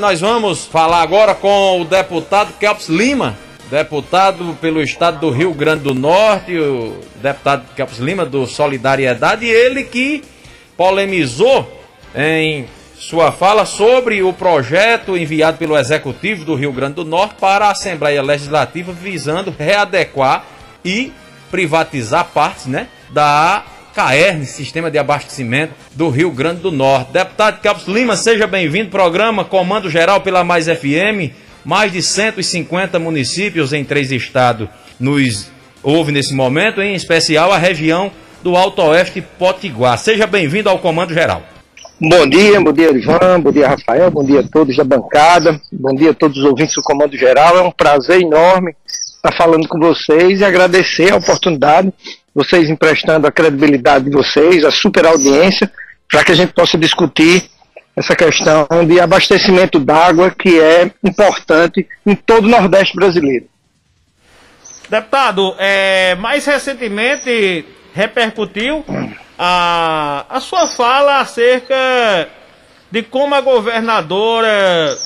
Nós vamos falar agora com o deputado Kelps Lima, deputado pelo estado do Rio Grande do Norte, o deputado Kelps Lima do Solidariedade, ele que polemizou em sua fala sobre o projeto enviado pelo Executivo do Rio Grande do Norte para a Assembleia Legislativa visando readequar e privatizar partes, né, da CAERN, Sistema de Abastecimento do Rio Grande do Norte. Deputado Campos Lima, seja bem-vindo. Programa Comando Geral pela Mais FM. Mais de 150 municípios em três estados nos houve nesse momento, em especial a região do Alto Oeste Potiguar. Seja bem-vindo ao Comando Geral. Bom dia, bom dia, Ivan, bom dia, Rafael, bom dia a todos da bancada, bom dia a todos os ouvintes do Comando Geral. É um prazer enorme estar falando com vocês e agradecer a oportunidade vocês emprestando a credibilidade de vocês, a super audiência, para que a gente possa discutir essa questão de abastecimento d'água que é importante em todo o Nordeste brasileiro. Deputado, é, mais recentemente repercutiu a, a sua fala acerca de como a governadora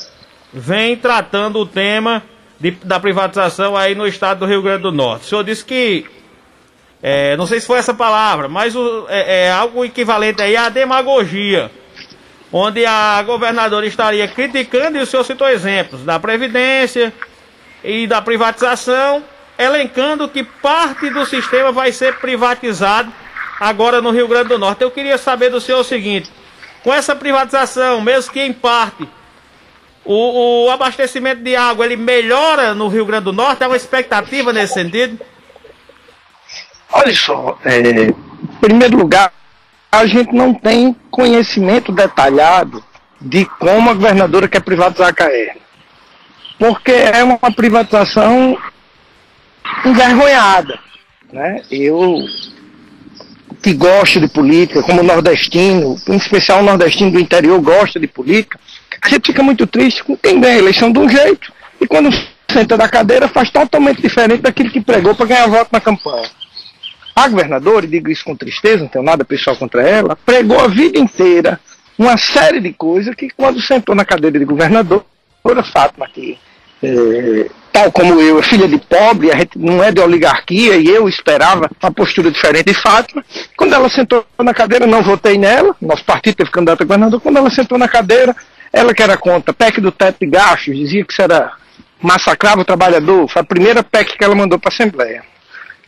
vem tratando o tema de, da privatização aí no estado do Rio Grande do Norte. O senhor disse que é, não sei se foi essa palavra, mas o, é, é, algo equivalente aí à demagogia, onde a governadora estaria criticando, e o senhor citou exemplos, da Previdência e da privatização, elencando que parte do sistema vai ser privatizado agora no Rio Grande do Norte. Eu queria saber do senhor o seguinte, com essa privatização, mesmo que em parte, o, o abastecimento de água ele melhora no Rio Grande do Norte? Há uma expectativa nesse sentido? Olha só, é, em primeiro lugar, a gente não tem conhecimento detalhado de como a governadora quer privatizar a CAER. Porque é uma privatização envergonhada. Né? Eu que gosto de política, como nordestino, em especial nordestino do interior gosta de política, a gente fica muito triste com quem ganha a eleição de um jeito e quando senta da cadeira faz totalmente diferente daquilo que pregou para ganhar voto na campanha. A governadora, e digo isso com tristeza, não tenho nada pessoal contra ela, pregou a vida inteira uma série de coisas que quando sentou na cadeira de governadora, Fátima, que é, tal como eu, é filha de pobre, a gente não é de oligarquia, e eu esperava uma postura diferente de Fátima. Quando ela sentou na cadeira, não votei nela, nosso partido teve candidato a governador, quando ela sentou na cadeira, ela que era contra PEC do teto de gastos, dizia que isso era massacrava o trabalhador, foi a primeira PEC que ela mandou para a Assembleia.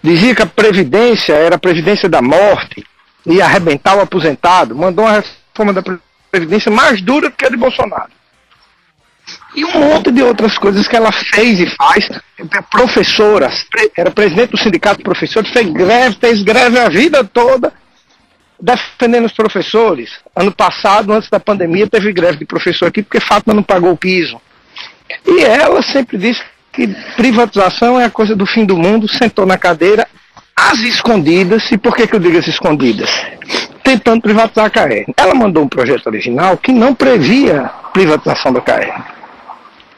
Dizia que a Previdência era a Previdência da morte, ia arrebentar o aposentado, mandou uma reforma da Previdência mais dura do que a de Bolsonaro. E um monte de outras coisas que ela fez e faz. Professora, era presidente do sindicato de professores, fez greve, fez greve a vida toda defendendo os professores. Ano passado, antes da pandemia, teve greve de professor aqui porque Fátima não pagou o piso. E ela sempre disse que privatização é a coisa do fim do mundo, sentou na cadeira, às escondidas, e por que, que eu digo as escondidas? Tentando privatizar a CAER. Ela mandou um projeto original que não previa privatização da CAER.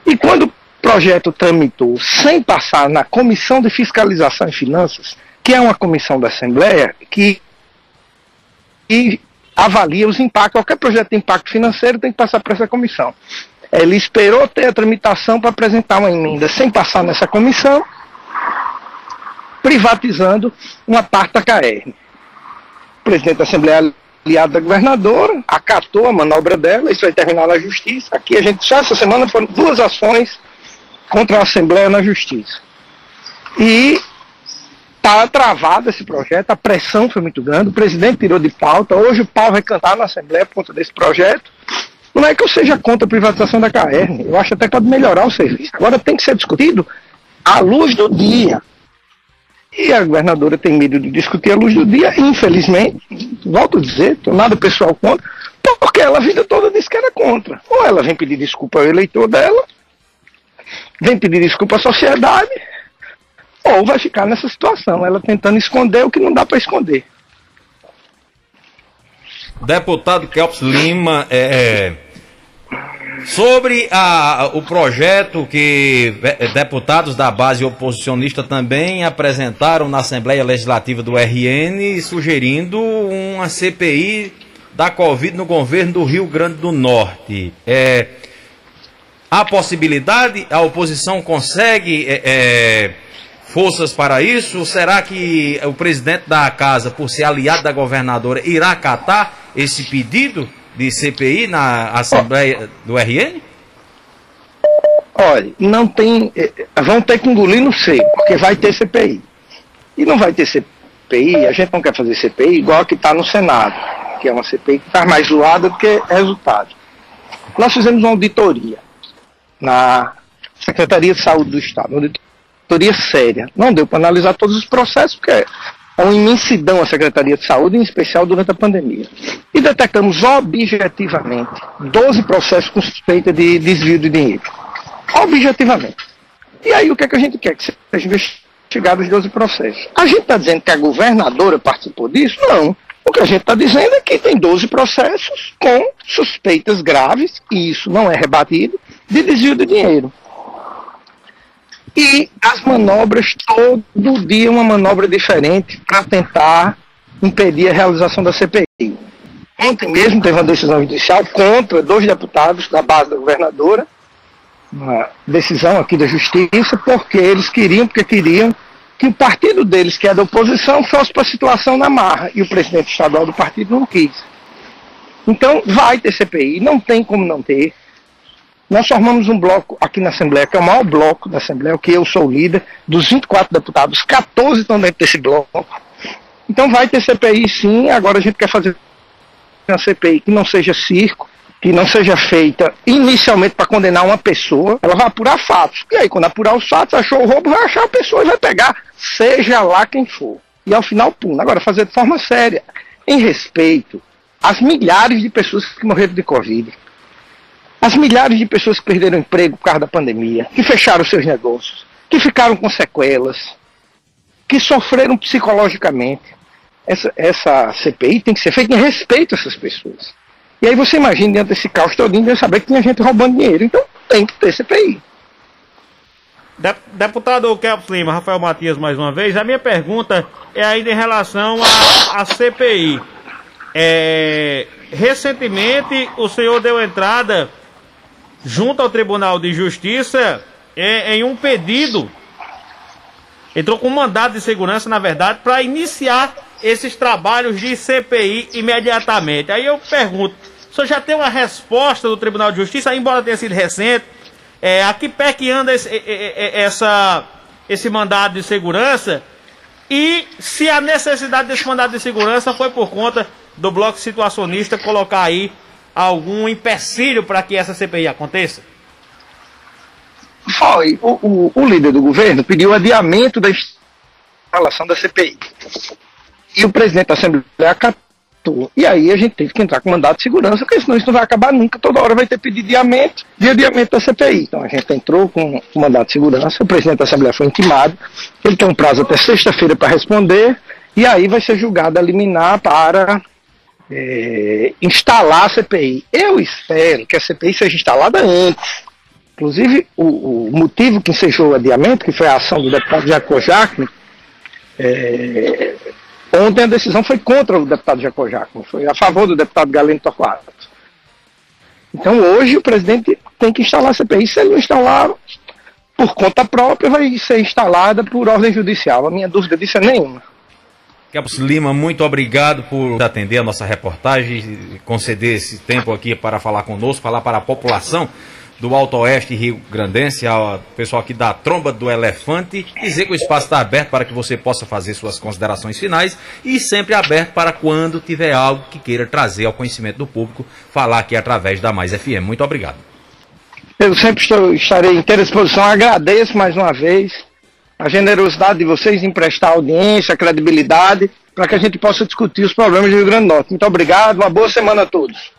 E quando o projeto tramitou sem passar na Comissão de Fiscalização e Finanças, que é uma comissão da Assembleia que e avalia os impactos, qualquer projeto de impacto financeiro tem que passar por essa comissão. Ele esperou ter a tramitação para apresentar uma emenda sem passar nessa comissão, privatizando uma parte da CAERN. O presidente da Assembleia aliado da governadora acatou a manobra dela, isso vai terminar na justiça. Aqui a gente, só essa semana foram duas ações contra a Assembleia na justiça. E está travado esse projeto, a pressão foi muito grande, o presidente tirou de pauta, hoje o pau vai cantar na Assembleia por conta desse projeto. Não é que eu seja contra a privatização da CAERN, eu acho até que pode melhorar o serviço. Agora tem que ser discutido à luz do dia. E a governadora tem medo de discutir à luz do dia, infelizmente, volto a dizer, nada pessoal contra, porque ela a vida toda disse que era contra. Ou ela vem pedir desculpa ao eleitor dela, vem pedir desculpa à sociedade, ou vai ficar nessa situação, ela tentando esconder o que não dá para esconder. Deputado Kelps Lima, é, é Sobre a, o projeto que deputados da base oposicionista também apresentaram na Assembleia Legislativa do RN, sugerindo uma CPI da Covid no governo do Rio Grande do Norte. É, Há possibilidade? A oposição consegue é, é, forças para isso? Será que o presidente da casa, por ser aliado da governadora, irá acatar esse pedido de CPI na Assembleia do RN? Olha, não tem. Eh, vão ter que engolir no seco, porque vai ter CPI. E não vai ter CPI, a gente não quer fazer CPI igual a que está no Senado, que é uma CPI que está mais zoada do que resultado. Nós fizemos uma auditoria na Secretaria de Saúde do Estado, uma auditoria séria. Não deu para analisar todos os processos, porque é uma imensidão a Secretaria de Saúde, em especial durante a pandemia. E detectamos objetivamente 12 processos com suspeita de desvio de dinheiro objetivamente. E aí o que, é que a gente quer? Que seja investigado os 12 processos. A gente está dizendo que a governadora participou disso? Não. O que a gente está dizendo é que tem 12 processos com suspeitas graves, e isso não é rebatido, de desvio de dinheiro. E as manobras, todo dia uma manobra diferente para tentar impedir a realização da CPI. Ontem mesmo teve uma decisão judicial contra dois deputados da base da governadora, uma decisão aqui da justiça, porque eles queriam, porque queriam que o partido deles, que é da oposição, fosse para a situação na marra. E o presidente estadual do partido não quis. Então, vai ter CPI, não tem como não ter. Nós formamos um bloco aqui na Assembleia, que é o maior bloco da Assembleia, que eu sou o líder, dos 24 deputados, 14 estão dentro desse bloco. Então vai ter CPI sim, agora a gente quer fazer uma CPI que não seja circo, que não seja feita inicialmente para condenar uma pessoa, ela vai apurar fatos. E aí, quando apurar os fatos, achou o roubo, vai achar a pessoa e vai pegar, seja lá quem for. E ao final, pum. Agora, fazer de forma séria, em respeito às milhares de pessoas que morreram de Covid, as milhares de pessoas que perderam emprego por causa da pandemia, que fecharam seus negócios, que ficaram com sequelas, que sofreram psicologicamente. Essa, essa CPI tem que ser feita em respeito a essas pessoas. E aí você imagina dentro desse caos todinho, de saber que tinha gente roubando dinheiro. Então tem que ter CPI. Deputado Kelps Lima, Rafael Matias mais uma vez, a minha pergunta é ainda em relação à CPI. É, recentemente o senhor deu entrada junto ao Tribunal de Justiça em, em um pedido, entrou com um mandado de segurança, na verdade, para iniciar esses trabalhos de CPI imediatamente. Aí eu pergunto, o senhor já tem uma resposta do Tribunal de Justiça, embora tenha sido recente, é, a que pé que anda esse, essa, esse mandado de segurança e se a necessidade desse mandado de segurança foi por conta do bloco situacionista colocar aí algum empecilho para que essa CPI aconteça? Foi. O, o, o líder do governo pediu adiamento da instalação da CPI. E o presidente da Assembleia acatou. E aí a gente teve que entrar com mandato de segurança, porque senão isso não vai acabar nunca. Toda hora vai ter pedido adiamento, de adiamento da CPI. Então a gente entrou com o mandato de segurança, o presidente da Assembleia foi intimado, ele tem um prazo até sexta-feira para responder, e aí vai ser julgado a liminar para é, instalar a CPI. Eu espero que a CPI seja instalada antes. Inclusive, o, o motivo que ensejou o adiamento, que foi a ação do deputado Jaco Jacques, é, Ontem a decisão foi contra o deputado Jaco Jaco, foi a favor do deputado Galeno Torquato. Então hoje o presidente tem que instalar a CPI. Se ele não instalar por conta própria, vai ser instalada por ordem judicial. A minha dúvida disso é nenhuma. Capos Lima, muito obrigado por atender a nossa reportagem, conceder esse tempo aqui para falar conosco, falar para a população do Alto Oeste Rio Grandense, ao pessoal aqui da Tromba do Elefante, dizer que o espaço está aberto para que você possa fazer suas considerações finais e sempre aberto para quando tiver algo que queira trazer ao conhecimento do público, falar aqui através da Mais FM. Muito obrigado. Eu sempre estou, estarei inteira disposição, agradeço mais uma vez a generosidade de vocês em prestar audiência, credibilidade, para que a gente possa discutir os problemas do Rio Grande do Norte. Muito obrigado, uma boa semana a todos.